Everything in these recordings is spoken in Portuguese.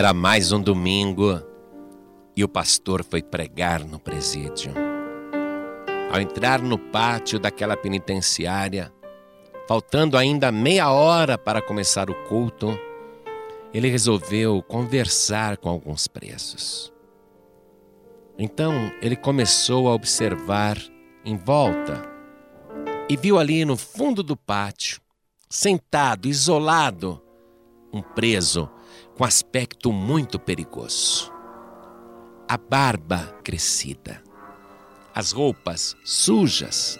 Era mais um domingo e o pastor foi pregar no presídio. Ao entrar no pátio daquela penitenciária, faltando ainda meia hora para começar o culto, ele resolveu conversar com alguns presos. Então ele começou a observar em volta e viu ali no fundo do pátio, sentado, isolado, um preso com aspecto muito perigoso. A barba crescida, as roupas sujas,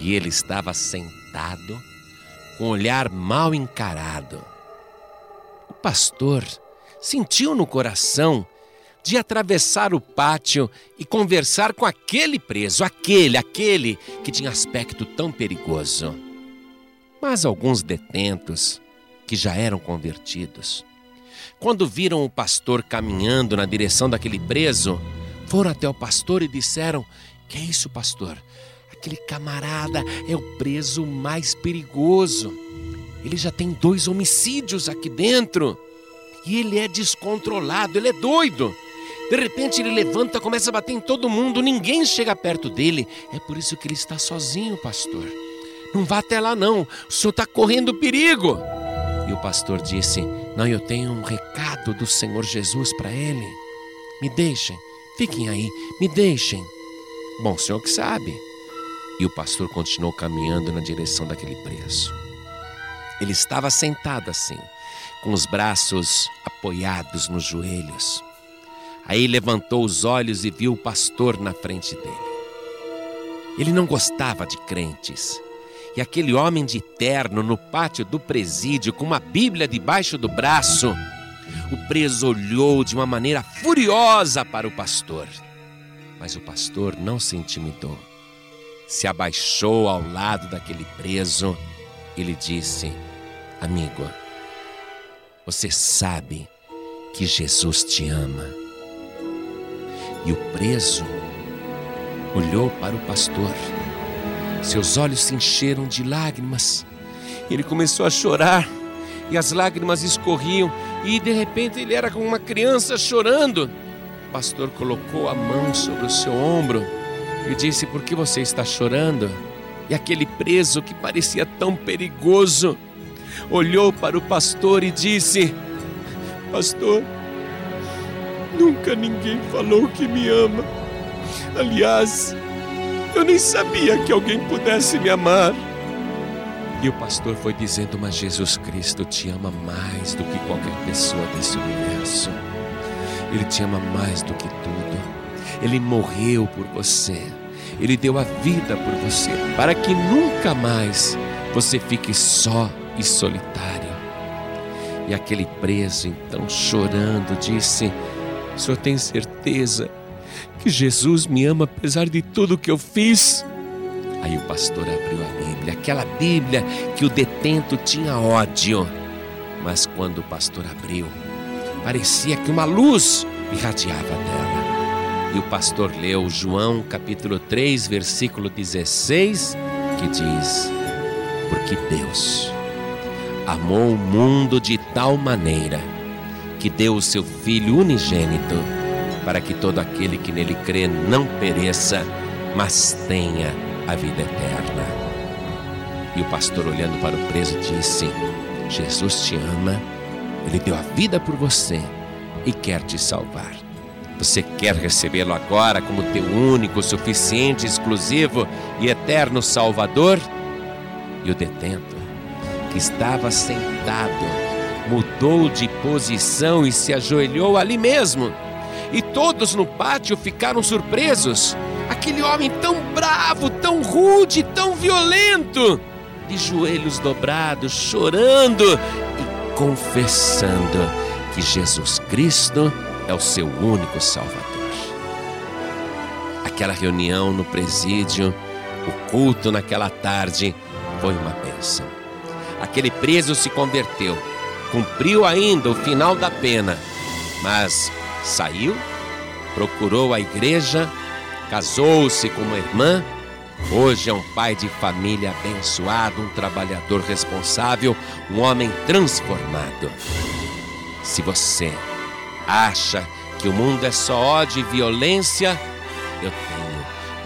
e ele estava sentado com o olhar mal encarado. O pastor sentiu no coração de atravessar o pátio e conversar com aquele preso, aquele, aquele que tinha aspecto tão perigoso. Mas alguns detentos, que já eram convertidos, quando viram o pastor caminhando na direção daquele preso, foram até o pastor e disseram: Que é isso, pastor? Aquele camarada é o preso mais perigoso. Ele já tem dois homicídios aqui dentro. E ele é descontrolado, ele é doido. De repente ele levanta, começa a bater em todo mundo, ninguém chega perto dele. É por isso que ele está sozinho, pastor. Não vá até lá, não. O senhor está correndo perigo. E o pastor disse: Não, eu tenho um recado do Senhor Jesus para ele. Me deixem, fiquem aí, me deixem. Bom, o senhor que sabe. E o pastor continuou caminhando na direção daquele preso. Ele estava sentado assim, com os braços apoiados nos joelhos. Aí levantou os olhos e viu o pastor na frente dele. Ele não gostava de crentes e aquele homem de terno no pátio do presídio com uma Bíblia debaixo do braço. O preso olhou de uma maneira furiosa para o pastor. Mas o pastor não se intimidou. Se abaixou ao lado daquele preso e lhe disse: Amigo, você sabe que Jesus te ama. E o preso olhou para o pastor seus olhos se encheram de lágrimas. Ele começou a chorar e as lágrimas escorriam, e de repente ele era como uma criança chorando. O pastor colocou a mão sobre o seu ombro e disse: Por que você está chorando? E aquele preso que parecia tão perigoso olhou para o pastor e disse: Pastor, nunca ninguém falou que me ama. Aliás, eu nem sabia que alguém pudesse me amar. E o pastor foi dizendo: Mas Jesus Cristo te ama mais do que qualquer pessoa desse universo. Ele te ama mais do que tudo. Ele morreu por você. Ele deu a vida por você, para que nunca mais você fique só e solitário. E aquele preso, então, chorando, disse: senhor tem certeza que Jesus me ama apesar de tudo que eu fiz. Aí o pastor abriu a Bíblia, aquela Bíblia que o detento tinha ódio. Mas quando o pastor abriu, parecia que uma luz irradiava dela. E o pastor leu João capítulo 3, versículo 16, que diz: Porque Deus amou o mundo de tal maneira que deu o seu Filho unigênito para que todo aquele que nele crê não pereça, mas tenha a vida eterna. E o pastor, olhando para o preso, disse: Jesus te ama, ele deu a vida por você e quer te salvar. Você quer recebê-lo agora como teu único, suficiente, exclusivo e eterno Salvador? E o detento, que estava sentado, mudou de posição e se ajoelhou ali mesmo e todos no pátio ficaram surpresos. Aquele homem tão bravo, tão rude, tão violento, de joelhos dobrados, chorando e confessando que Jesus Cristo é o seu único Salvador. Aquela reunião no presídio, o culto naquela tarde, foi uma bênção. Aquele preso se converteu, cumpriu ainda o final da pena, mas Saiu, procurou a igreja, casou-se com uma irmã. Hoje é um pai de família abençoado, um trabalhador responsável, um homem transformado. Se você acha que o mundo é só ódio e violência, eu tenho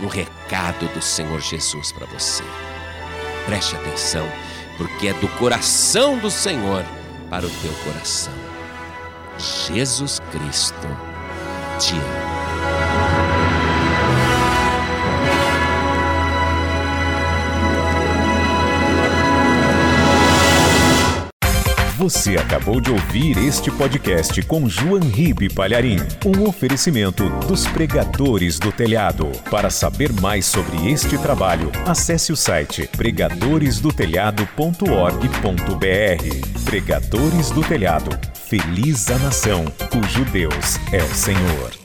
um recado do Senhor Jesus para você. Preste atenção, porque é do coração do Senhor para o teu coração. Jesus Cristo te. Você acabou de ouvir este podcast com João Ribe Palharim, um oferecimento dos pregadores do telhado. Para saber mais sobre este trabalho, acesse o site pregadoresdotelhado.org.br. Pregadores do Telhado, feliz a nação cujo Deus é o Senhor.